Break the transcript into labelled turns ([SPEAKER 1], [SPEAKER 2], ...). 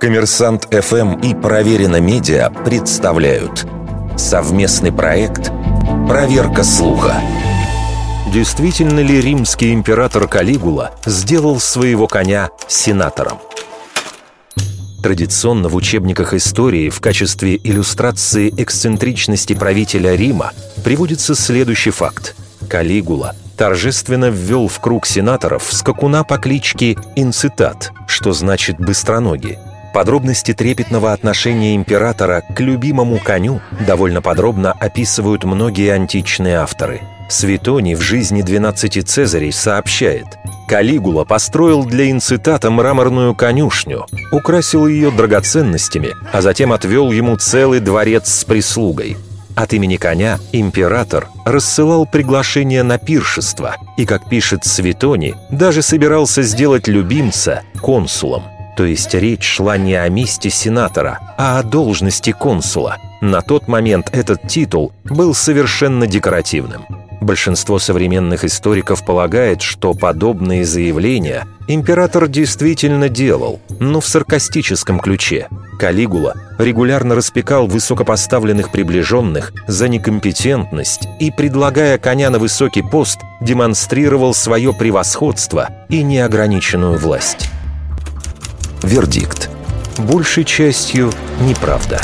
[SPEAKER 1] Коммерсант ФМ и Проверено Медиа представляют совместный проект «Проверка слуха». Действительно ли римский император Калигула сделал своего коня сенатором? Традиционно в учебниках истории в качестве иллюстрации эксцентричности правителя Рима приводится следующий факт. Калигула торжественно ввел в круг сенаторов скакуна по кличке Инцитат, что значит «быстроногий». Подробности трепетного отношения императора к любимому коню довольно подробно описывают многие античные авторы. Светоний в жизни 12 Цезарей сообщает Калигула построил для инцитата мраморную конюшню, украсил ее драгоценностями, а затем отвел ему целый дворец с прислугой. От имени коня император рассылал приглашение на пиршество и, как пишет Светони, даже собирался сделать любимца консулом – то есть речь шла не о месте сенатора, а о должности консула. На тот момент этот титул был совершенно декоративным. Большинство современных историков полагает, что подобные заявления император действительно делал, но в саркастическом ключе. Калигула регулярно распекал высокопоставленных приближенных за некомпетентность и, предлагая коня на высокий пост, демонстрировал свое превосходство и неограниченную власть. Вердикт. Большей частью неправда.